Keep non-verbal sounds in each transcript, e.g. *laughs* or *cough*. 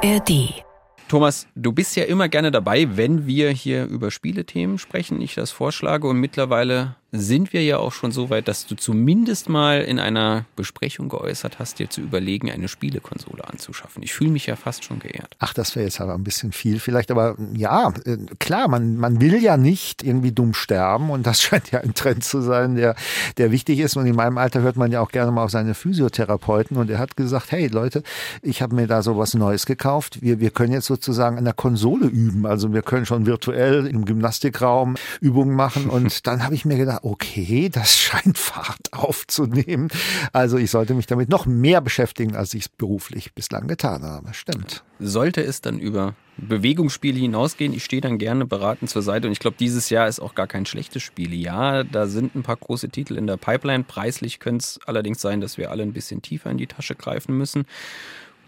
ARD Thomas, du bist ja immer gerne dabei, wenn wir hier über Spielethemen sprechen, ich das vorschlage. Und mittlerweile sind wir ja auch schon so weit, dass du zumindest mal in einer Besprechung geäußert hast, dir zu überlegen, eine Spielekonsole anzuschaffen. Ich fühle mich ja fast schon geehrt. Ach, das wäre jetzt aber ein bisschen viel vielleicht, aber ja, äh, klar, man, man will ja nicht irgendwie dumm sterben und das *laughs* scheint ja ein Trend zu sein, der, der wichtig ist. Und in meinem Alter hört man ja auch gerne mal auf seine Physiotherapeuten und er hat gesagt, hey Leute, ich habe mir da so was Neues gekauft. Wir, wir können jetzt sozusagen an der Konsole üben. Also wir können schon virtuell im Gymnastikraum Übungen machen und *laughs* dann habe ich mir gedacht, okay, das *laughs* scheint Fahrt aufzunehmen. Also ich sollte mich damit noch mehr beschäftigen, als ich es beruflich bislang getan habe. Stimmt. Sollte es dann über Bewegungsspiele hinausgehen, ich stehe dann gerne beratend zur Seite und ich glaube, dieses Jahr ist auch gar kein schlechtes Spiel. Ja, da sind ein paar große Titel in der Pipeline. Preislich könnte es allerdings sein, dass wir alle ein bisschen tiefer in die Tasche greifen müssen.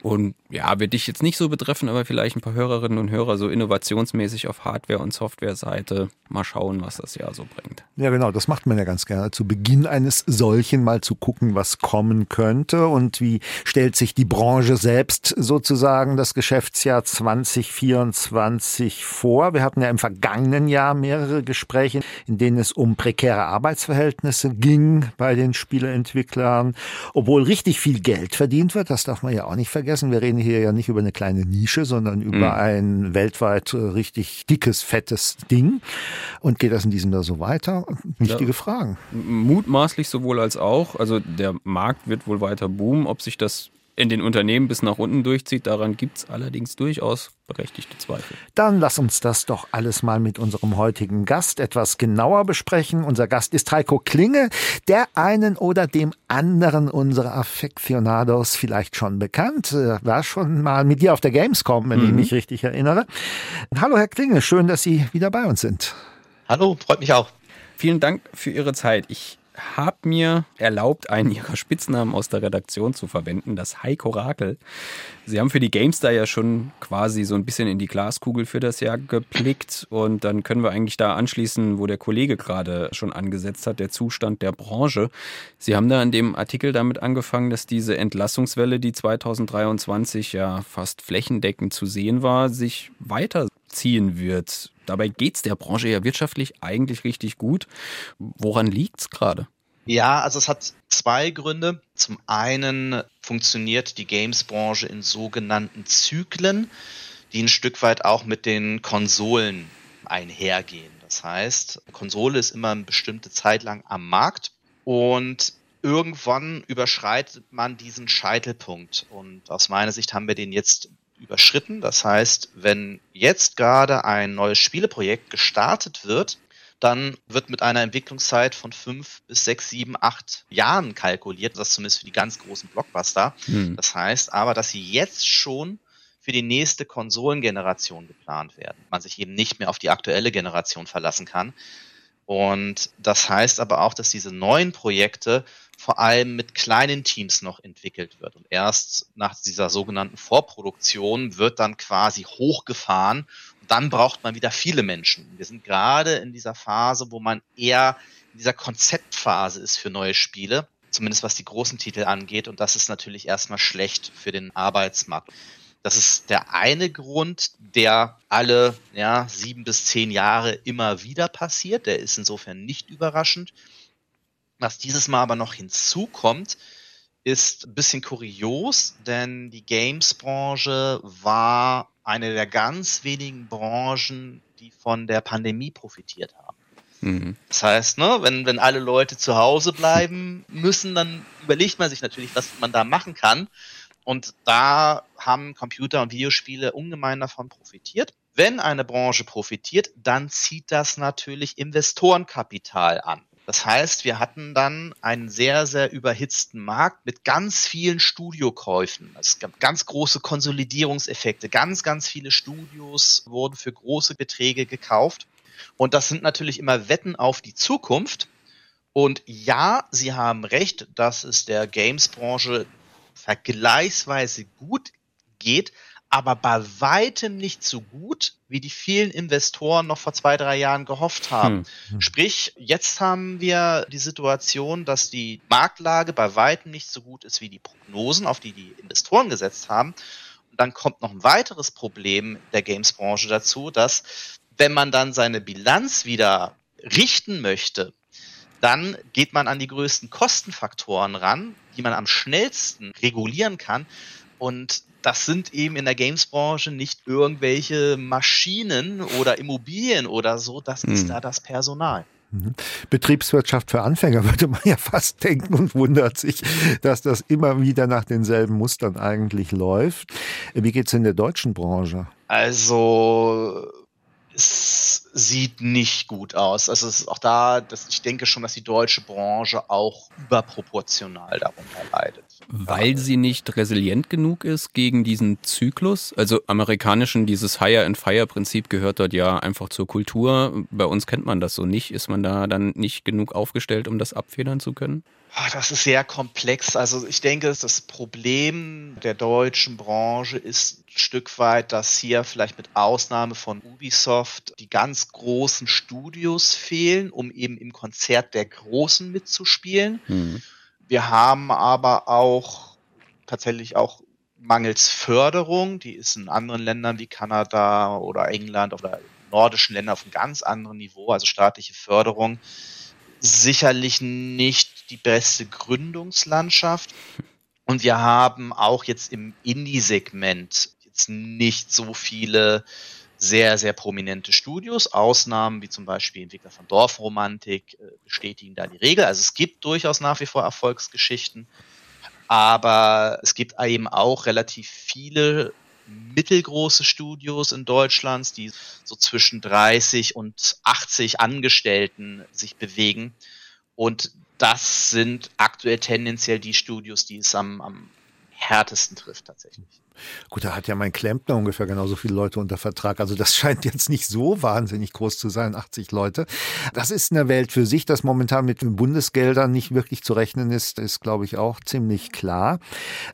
Und ja, wird dich jetzt nicht so betreffen, aber vielleicht ein paar Hörerinnen und Hörer so innovationsmäßig auf Hardware- und Software-Seite mal schauen, was das Jahr so bringt. Ja, genau, das macht man ja ganz gerne. Zu Beginn eines solchen mal zu gucken, was kommen könnte und wie stellt sich die Branche selbst sozusagen das Geschäftsjahr 2024 vor. Wir hatten ja im vergangenen Jahr mehrere Gespräche, in denen es um prekäre Arbeitsverhältnisse ging bei den Spieleentwicklern, obwohl richtig viel Geld verdient wird, das darf man ja auch nicht vergessen vergessen, wir reden hier ja nicht über eine kleine Nische, sondern über mhm. ein weltweit äh, richtig dickes, fettes Ding. Und geht das in diesem Jahr so weiter? Wichtige ja. Fragen. Mutmaßlich sowohl als auch. Also der Markt wird wohl weiter boomen. Ob sich das in den Unternehmen bis nach unten durchzieht. Daran gibt es allerdings durchaus berechtigte Zweifel. Dann lass uns das doch alles mal mit unserem heutigen Gast etwas genauer besprechen. Unser Gast ist Heiko Klinge, der einen oder dem anderen unserer Affectionados vielleicht schon bekannt. War schon mal mit dir auf der Gamescom, wenn mhm. ich mich richtig erinnere. Hallo Herr Klinge, schön, dass Sie wieder bei uns sind. Hallo, freut mich auch. Vielen Dank für Ihre Zeit. Ich habe mir erlaubt, einen ihrer Spitznamen aus der Redaktion zu verwenden, das Heiko Rakel. Sie haben für die GameStar ja schon quasi so ein bisschen in die Glaskugel für das Jahr geblickt und dann können wir eigentlich da anschließen, wo der Kollege gerade schon angesetzt hat, der Zustand der Branche. Sie haben da in dem Artikel damit angefangen, dass diese Entlassungswelle, die 2023 ja fast flächendeckend zu sehen war, sich weiterziehen wird. Dabei geht es der Branche ja wirtschaftlich eigentlich richtig gut. Woran liegt es gerade? Ja, also es hat zwei Gründe. Zum einen funktioniert die Games-Branche in sogenannten Zyklen, die ein Stück weit auch mit den Konsolen einhergehen. Das heißt, Konsole ist immer eine bestimmte Zeit lang am Markt und irgendwann überschreitet man diesen Scheitelpunkt. Und aus meiner Sicht haben wir den jetzt überschritten. Das heißt, wenn jetzt gerade ein neues Spieleprojekt gestartet wird, dann wird mit einer Entwicklungszeit von fünf bis sechs, sieben, acht Jahren kalkuliert. Das zumindest für die ganz großen Blockbuster. Hm. Das heißt aber, dass sie jetzt schon für die nächste Konsolengeneration geplant werden. Man sich eben nicht mehr auf die aktuelle Generation verlassen kann. Und das heißt aber auch, dass diese neuen Projekte vor allem mit kleinen Teams noch entwickelt wird. Und erst nach dieser sogenannten Vorproduktion wird dann quasi hochgefahren. Und dann braucht man wieder viele Menschen. Wir sind gerade in dieser Phase, wo man eher in dieser Konzeptphase ist für neue Spiele. Zumindest was die großen Titel angeht. Und das ist natürlich erstmal schlecht für den Arbeitsmarkt. Das ist der eine Grund, der alle ja, sieben bis zehn Jahre immer wieder passiert. Der ist insofern nicht überraschend. Was dieses Mal aber noch hinzukommt, ist ein bisschen kurios, denn die Games-Branche war eine der ganz wenigen Branchen, die von der Pandemie profitiert haben. Mhm. Das heißt, ne, wenn, wenn alle Leute zu Hause bleiben müssen, dann überlegt man sich natürlich, was man da machen kann. Und da haben Computer und Videospiele ungemein davon profitiert. Wenn eine Branche profitiert, dann zieht das natürlich Investorenkapital an. Das heißt, wir hatten dann einen sehr, sehr überhitzten Markt mit ganz vielen Studiokäufen. Es gab ganz große Konsolidierungseffekte. Ganz, ganz viele Studios wurden für große Beträge gekauft. Und das sind natürlich immer Wetten auf die Zukunft. Und ja, Sie haben recht, dass es der Games-Branche vergleichsweise gut geht, aber bei weitem nicht so gut, wie die vielen Investoren noch vor zwei, drei Jahren gehofft haben. Hm. Sprich, jetzt haben wir die Situation, dass die Marktlage bei weitem nicht so gut ist wie die Prognosen, auf die die Investoren gesetzt haben. dann kommt noch ein weiteres Problem der Games-Branche dazu, dass wenn man dann seine Bilanz wieder richten möchte, dann geht man an die größten Kostenfaktoren ran, die man am schnellsten regulieren kann. Und das sind eben in der Games-Branche nicht irgendwelche Maschinen oder Immobilien oder so, das ist hm. da das Personal. Mhm. Betriebswirtschaft für Anfänger *laughs* würde man ja fast denken und wundert sich, dass das immer wieder nach denselben Mustern eigentlich läuft. Wie geht es in der deutschen Branche? Also es sieht nicht gut aus. Also es ist auch da, dass ich denke schon, dass die deutsche Branche auch überproportional darunter leidet. Weil sie nicht resilient genug ist gegen diesen Zyklus. Also amerikanischen, dieses Hire and Fire Prinzip gehört dort ja einfach zur Kultur. Bei uns kennt man das so nicht. Ist man da dann nicht genug aufgestellt, um das abfedern zu können? Ah, das ist sehr komplex. Also ich denke, das Problem der deutschen Branche ist ein Stück weit, dass hier vielleicht mit Ausnahme von Ubisoft die ganz großen Studios fehlen, um eben im Konzert der Großen mitzuspielen. Mhm. Wir haben aber auch tatsächlich auch mangels Förderung, die ist in anderen Ländern wie Kanada oder England oder nordischen Ländern auf einem ganz anderen Niveau, also staatliche Förderung, sicherlich nicht die beste Gründungslandschaft. Und wir haben auch jetzt im Indie-Segment jetzt nicht so viele sehr, sehr prominente Studios. Ausnahmen wie zum Beispiel Entwickler von Dorfromantik äh, bestätigen da die Regel. Also es gibt durchaus nach wie vor Erfolgsgeschichten, aber es gibt eben auch relativ viele mittelgroße Studios in Deutschland, die so zwischen 30 und 80 Angestellten sich bewegen. Und das sind aktuell tendenziell die Studios, die es am, am härtesten trifft tatsächlich. Gut, da hat ja mein Klempner ungefähr genauso viele Leute unter Vertrag. Also das *laughs* scheint jetzt nicht so wahnsinnig groß zu sein, 80 Leute. Das ist eine Welt für sich, dass momentan mit den Bundesgeldern nicht wirklich zu rechnen ist, ist, glaube ich, auch ziemlich klar.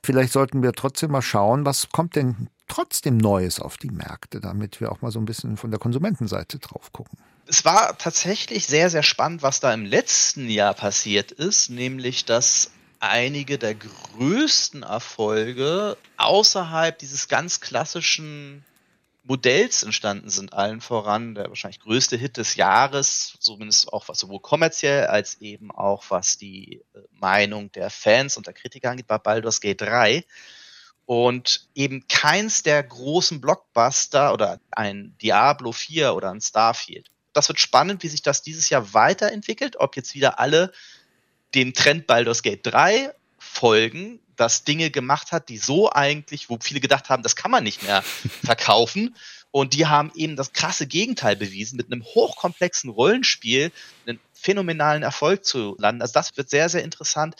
Vielleicht sollten wir trotzdem mal schauen, was kommt denn trotzdem Neues auf die Märkte, damit wir auch mal so ein bisschen von der Konsumentenseite drauf gucken. Es war tatsächlich sehr, sehr spannend, was da im letzten Jahr passiert ist, nämlich dass einige der größten Erfolge außerhalb dieses ganz klassischen Modells entstanden sind, allen voran der wahrscheinlich größte Hit des Jahres, zumindest auch was sowohl kommerziell als eben auch was die äh, Meinung der Fans und der Kritiker angeht, war Baldur's Gate 3 und eben keins der großen Blockbuster oder ein Diablo 4 oder ein Starfield. Das wird spannend, wie sich das dieses Jahr weiterentwickelt, ob jetzt wieder alle dem Trend Baldur's Gate 3 folgen, das Dinge gemacht hat, die so eigentlich, wo viele gedacht haben, das kann man nicht mehr *laughs* verkaufen. Und die haben eben das krasse Gegenteil bewiesen, mit einem hochkomplexen Rollenspiel einen phänomenalen Erfolg zu landen. Also das wird sehr, sehr interessant.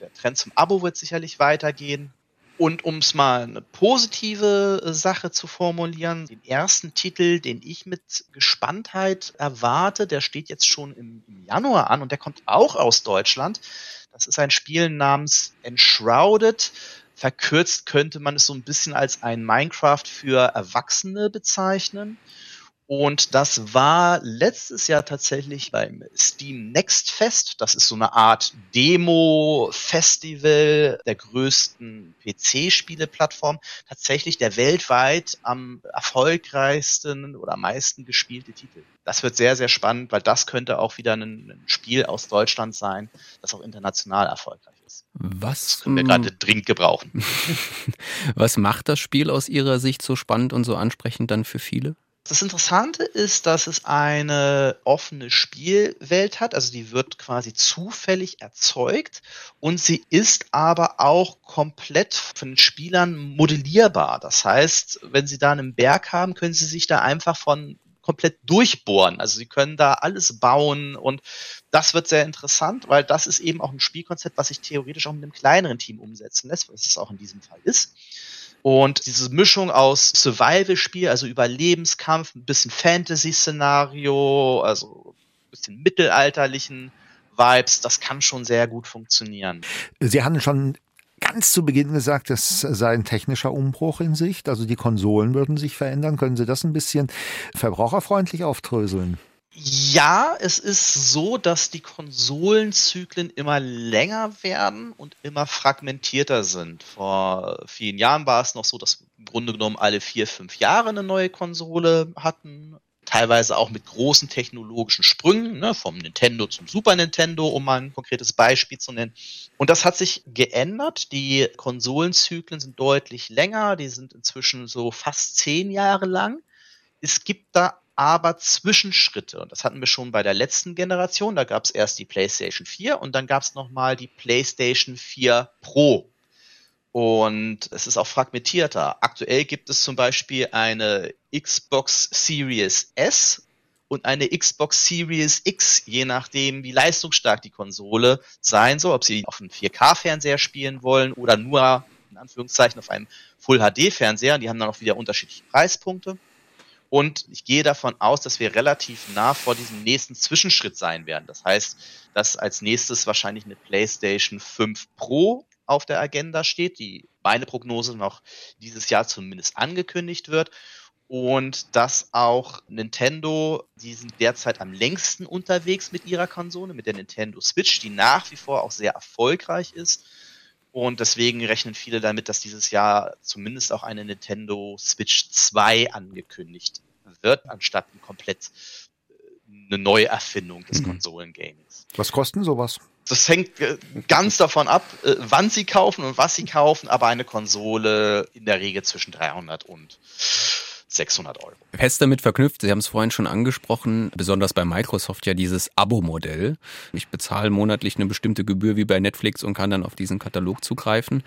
Der Trend zum Abo wird sicherlich weitergehen. Und um es mal eine positive äh, Sache zu formulieren, den ersten Titel, den ich mit Gespanntheit erwarte, der steht jetzt schon im, im Januar an und der kommt auch aus Deutschland. Das ist ein Spiel namens Enshrouded. Verkürzt könnte man es so ein bisschen als ein Minecraft für Erwachsene bezeichnen. Und das war letztes Jahr tatsächlich beim Steam Next Fest. Das ist so eine Art Demo-Festival der größten PC-Spieleplattform. Tatsächlich der weltweit am erfolgreichsten oder am meisten gespielte Titel. Das wird sehr, sehr spannend, weil das könnte auch wieder ein, Spiel aus Deutschland sein, das auch international erfolgreich ist. Was das können wir gerade dringend gebrauchen. *laughs* Was macht das Spiel aus Ihrer Sicht so spannend und so ansprechend dann für viele? Das Interessante ist, dass es eine offene Spielwelt hat, also die wird quasi zufällig erzeugt und sie ist aber auch komplett von den Spielern modellierbar. Das heißt, wenn sie da einen Berg haben, können sie sich da einfach von komplett durchbohren. Also sie können da alles bauen und das wird sehr interessant, weil das ist eben auch ein Spielkonzept, was sich theoretisch auch mit einem kleineren Team umsetzen lässt, was es auch in diesem Fall ist. Und diese Mischung aus Survival-Spiel, also Überlebenskampf, ein bisschen Fantasy-Szenario, also ein bisschen mittelalterlichen Vibes, das kann schon sehr gut funktionieren. Sie haben schon ganz zu Beginn gesagt, das sei ein technischer Umbruch in Sicht. Also die Konsolen würden sich verändern. Können Sie das ein bisschen verbraucherfreundlich auftröseln? Ja, es ist so, dass die Konsolenzyklen immer länger werden und immer fragmentierter sind. Vor vielen Jahren war es noch so, dass im Grunde genommen alle vier, fünf Jahre eine neue Konsole hatten teilweise auch mit großen technologischen Sprüngen, ne, vom Nintendo zum Super Nintendo, um mal ein konkretes Beispiel zu nennen. Und das hat sich geändert. Die Konsolenzyklen sind deutlich länger, die sind inzwischen so fast zehn Jahre lang. Es gibt da aber Zwischenschritte. Und das hatten wir schon bei der letzten Generation. Da gab es erst die PlayStation 4 und dann gab es nochmal die PlayStation 4 Pro. Und es ist auch fragmentierter. Aktuell gibt es zum Beispiel eine Xbox Series S und eine Xbox Series X, je nachdem, wie leistungsstark die Konsole sein soll, ob sie auf einem 4K-Fernseher spielen wollen oder nur in Anführungszeichen auf einem Full HD-Fernseher. Die haben dann auch wieder unterschiedliche Preispunkte. Und ich gehe davon aus, dass wir relativ nah vor diesem nächsten Zwischenschritt sein werden. Das heißt, dass als nächstes wahrscheinlich eine PlayStation 5 Pro auf der Agenda steht, die meine Prognose noch dieses Jahr zumindest angekündigt wird. Und dass auch Nintendo, die sind derzeit am längsten unterwegs mit ihrer Konsole, mit der Nintendo Switch, die nach wie vor auch sehr erfolgreich ist. Und deswegen rechnen viele damit, dass dieses Jahr zumindest auch eine Nintendo Switch 2 angekündigt wird, anstatt ein komplett äh, eine Neuerfindung des mhm. Konsolengamings. Was kosten sowas? Das hängt äh, ganz davon ab, äh, wann sie kaufen und was sie kaufen, aber eine Konsole in der Regel zwischen 300 und 600 Euro. Fest damit verknüpft, Sie haben es vorhin schon angesprochen, besonders bei Microsoft ja dieses Abo-Modell. Ich bezahle monatlich eine bestimmte Gebühr wie bei Netflix und kann dann auf diesen Katalog zugreifen.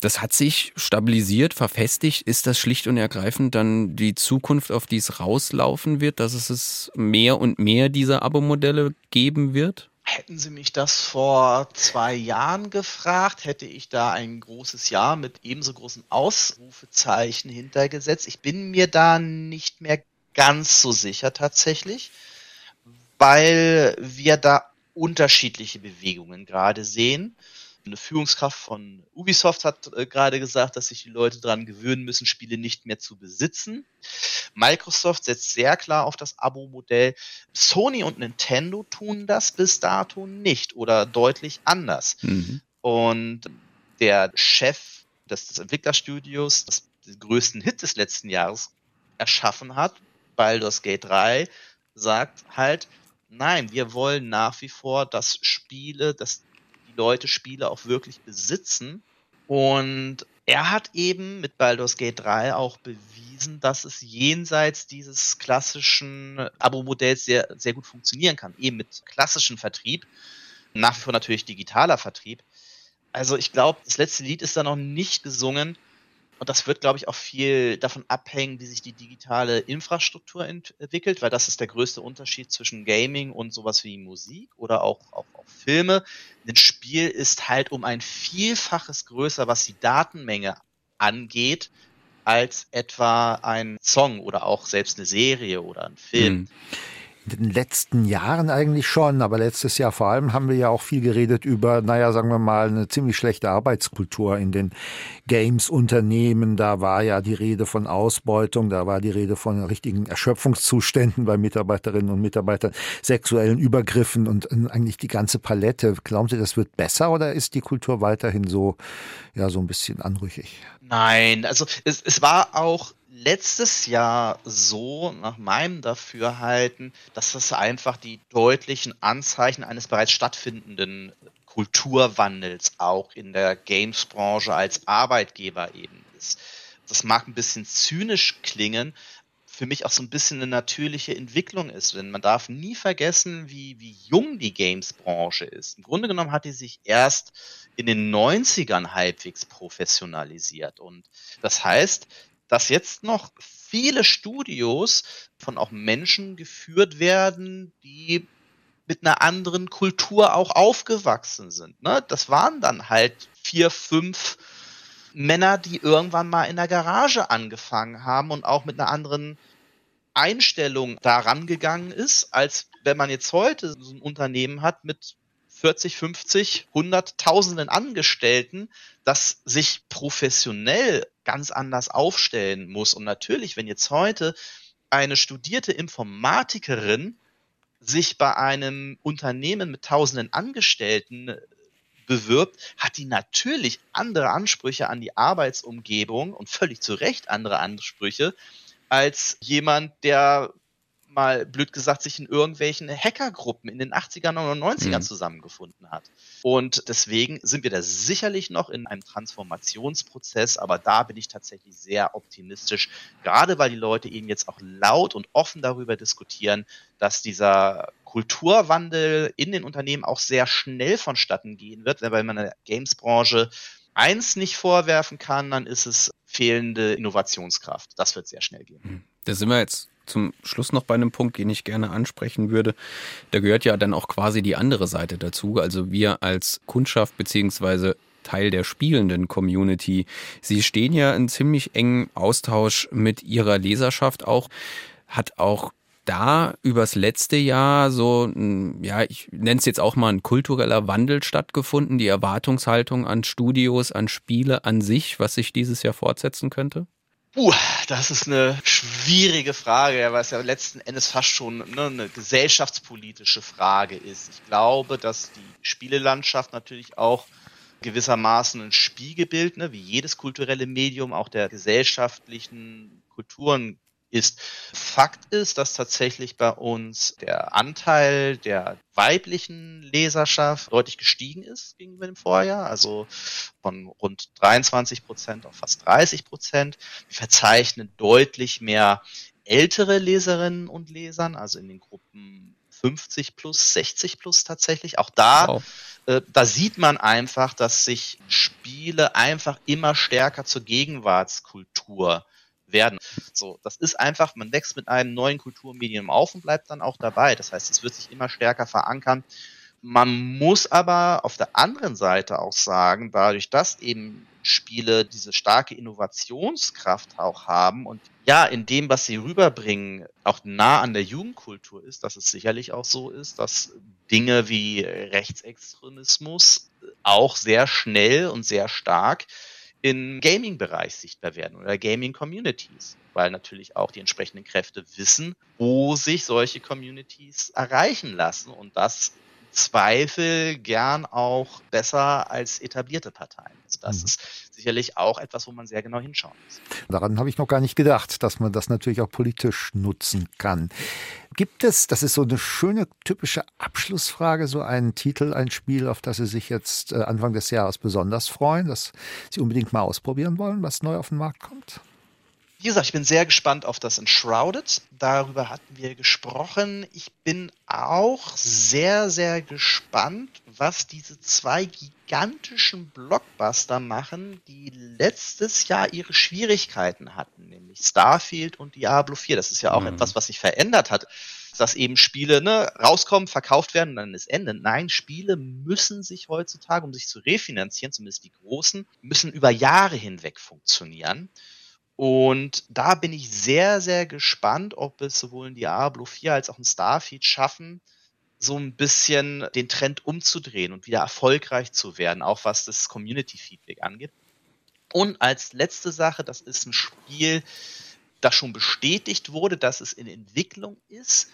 Das hat sich stabilisiert, verfestigt. Ist das schlicht und ergreifend dann die Zukunft, auf die es rauslaufen wird, dass es mehr und mehr dieser Abo-Modelle geben wird? Hätten Sie mich das vor zwei Jahren gefragt, hätte ich da ein großes Ja mit ebenso großen Ausrufezeichen hintergesetzt. Ich bin mir da nicht mehr ganz so sicher tatsächlich, weil wir da unterschiedliche Bewegungen gerade sehen eine Führungskraft von Ubisoft hat äh, gerade gesagt, dass sich die Leute daran gewöhnen müssen, Spiele nicht mehr zu besitzen. Microsoft setzt sehr klar auf das Abo-Modell. Sony und Nintendo tun das bis dato nicht oder deutlich anders. Mhm. Und der Chef des, des Entwicklerstudios, das den größten Hit des letzten Jahres erschaffen hat, Baldur's Gate 3, sagt halt, nein, wir wollen nach wie vor, dass Spiele, dass Leute Spiele auch wirklich besitzen. Und er hat eben mit Baldur's Gate 3 auch bewiesen, dass es jenseits dieses klassischen Abo-Modells sehr, sehr gut funktionieren kann. Eben mit klassischem Vertrieb. Nach wie vor natürlich digitaler Vertrieb. Also ich glaube, das letzte Lied ist da noch nicht gesungen. Und das wird, glaube ich, auch viel davon abhängen, wie sich die digitale Infrastruktur entwickelt, weil das ist der größte Unterschied zwischen Gaming und sowas wie Musik oder auch, auch, auch Filme. Ein Spiel ist halt um ein Vielfaches größer, was die Datenmenge angeht, als etwa ein Song oder auch selbst eine Serie oder ein Film. In den letzten Jahren eigentlich schon, aber letztes Jahr vor allem haben wir ja auch viel geredet über, naja, sagen wir mal, eine ziemlich schlechte Arbeitskultur in den Games-Unternehmen. Da war ja die Rede von Ausbeutung, da war die Rede von richtigen Erschöpfungszuständen bei Mitarbeiterinnen und Mitarbeitern, sexuellen Übergriffen und eigentlich die ganze Palette. Glauben Sie, das wird besser oder ist die Kultur weiterhin so, ja, so ein bisschen anrüchig? Nein, also es, es war auch letztes Jahr so, nach meinem Dafürhalten, dass das einfach die deutlichen Anzeichen eines bereits stattfindenden Kulturwandels auch in der Games-Branche als Arbeitgeber eben ist. Das mag ein bisschen zynisch klingen, für mich auch so ein bisschen eine natürliche Entwicklung ist. Denn man darf nie vergessen, wie, wie jung die Games-Branche ist. Im Grunde genommen hat die sich erst in den 90ern halbwegs professionalisiert. Und das heißt, dass jetzt noch viele Studios von auch Menschen geführt werden, die mit einer anderen Kultur auch aufgewachsen sind. Ne? Das waren dann halt vier, fünf Männer, die irgendwann mal in der Garage angefangen haben und auch mit einer anderen Einstellung daran gegangen ist, als wenn man jetzt heute so ein Unternehmen hat mit 40, 50, 100, Tausenden Angestellten, das sich professionell ganz anders aufstellen muss. Und natürlich, wenn jetzt heute eine studierte Informatikerin sich bei einem Unternehmen mit tausenden Angestellten äh, bewirbt, hat die natürlich andere Ansprüche an die Arbeitsumgebung und völlig zu Recht andere Ansprüche als jemand, der mal blöd gesagt sich in irgendwelchen Hackergruppen in den 80ern oder 90ern mhm. zusammengefunden hat. Und deswegen sind wir da sicherlich noch in einem Transformationsprozess, aber da bin ich tatsächlich sehr optimistisch, gerade weil die Leute eben jetzt auch laut und offen darüber diskutieren, dass dieser Kulturwandel in den Unternehmen auch sehr schnell vonstatten gehen wird, weil man in der Games-Branche eins nicht vorwerfen kann, dann ist es fehlende Innovationskraft. Das wird sehr schnell gehen. Hm. Da sind wir jetzt zum Schluss noch bei einem Punkt, den ich gerne ansprechen würde. Da gehört ja dann auch quasi die andere Seite dazu. Also wir als Kundschaft beziehungsweise Teil der spielenden Community. Sie stehen ja in ziemlich engen Austausch mit ihrer Leserschaft auch. Hat auch da übers letzte Jahr so, ja, ich nenne es jetzt auch mal ein kultureller Wandel stattgefunden, die Erwartungshaltung an Studios, an Spiele an sich, was sich dieses Jahr fortsetzen könnte? Uh, das ist eine schwierige Frage, weil es ja letzten Endes fast schon ne, eine gesellschaftspolitische Frage ist. Ich glaube, dass die Spielelandschaft natürlich auch gewissermaßen ein Spiegelbild, ne, wie jedes kulturelle Medium auch der gesellschaftlichen Kulturen ist. Fakt ist, dass tatsächlich bei uns der Anteil der weiblichen Leserschaft deutlich gestiegen ist gegenüber dem Vorjahr, also von rund 23 Prozent auf fast 30 Prozent. Wir verzeichnen deutlich mehr ältere Leserinnen und Lesern, also in den Gruppen 50 plus, 60 plus tatsächlich. Auch da, wow. äh, da sieht man einfach, dass sich Spiele einfach immer stärker zur Gegenwartskultur werden. So, das ist einfach, man wächst mit einem neuen Kulturmedium auf und bleibt dann auch dabei. Das heißt, es wird sich immer stärker verankern. Man muss aber auf der anderen Seite auch sagen, dadurch, dass eben Spiele diese starke Innovationskraft auch haben und ja, in dem, was sie rüberbringen, auch nah an der Jugendkultur ist, dass es sicherlich auch so ist, dass Dinge wie Rechtsextremismus auch sehr schnell und sehr stark im Gaming-Bereich sichtbar werden oder Gaming-Communities, weil natürlich auch die entsprechenden Kräfte wissen, wo sich solche Communities erreichen lassen und das Zweifel gern auch besser als etablierte Parteien. Also das mhm. ist sicherlich auch etwas, wo man sehr genau hinschauen muss. Daran habe ich noch gar nicht gedacht, dass man das natürlich auch politisch nutzen kann. Gibt es, das ist so eine schöne typische Abschlussfrage, so einen Titel, ein Spiel, auf das Sie sich jetzt äh, Anfang des Jahres besonders freuen, das Sie unbedingt mal ausprobieren wollen, was neu auf den Markt kommt? Wie gesagt, ich bin sehr gespannt auf das Enshrouded. Darüber hatten wir gesprochen. Ich bin auch sehr, sehr gespannt, was diese zwei gigantischen Blockbuster machen, die letztes Jahr ihre Schwierigkeiten hatten, nämlich Starfield und Diablo 4. Das ist ja auch mhm. etwas, was sich verändert hat dass eben Spiele ne, rauskommen, verkauft werden und dann ist Ende. Nein, Spiele müssen sich heutzutage, um sich zu refinanzieren, zumindest die großen, müssen über Jahre hinweg funktionieren. Und da bin ich sehr, sehr gespannt, ob es sowohl ein Diablo 4 als auch ein Starfield schaffen, so ein bisschen den Trend umzudrehen und wieder erfolgreich zu werden, auch was das Community Feedback angeht. Und als letzte Sache, das ist ein Spiel, das schon bestätigt wurde, dass es in Entwicklung ist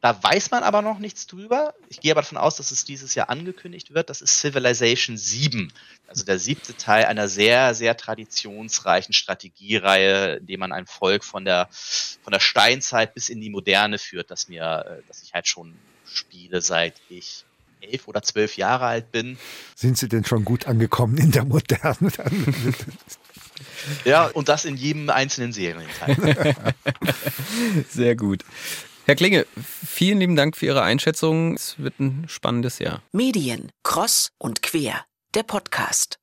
da weiß man aber noch nichts drüber. Ich gehe aber davon aus, dass es dieses Jahr angekündigt wird. Das ist Civilization 7, also der siebte Teil einer sehr, sehr traditionsreichen Strategiereihe, in dem man ein Volk von der, von der Steinzeit bis in die Moderne führt, das mir, äh, das ich halt schon spiele, seit ich elf oder zwölf Jahre alt bin. Sind Sie denn schon gut angekommen in der Moderne? *laughs* ja, und das in jedem einzelnen Serienteil. *laughs* Sehr gut. Herr Klinge, vielen lieben Dank für Ihre Einschätzung. Es wird ein spannendes Jahr. Medien, Cross und Quer, der Podcast.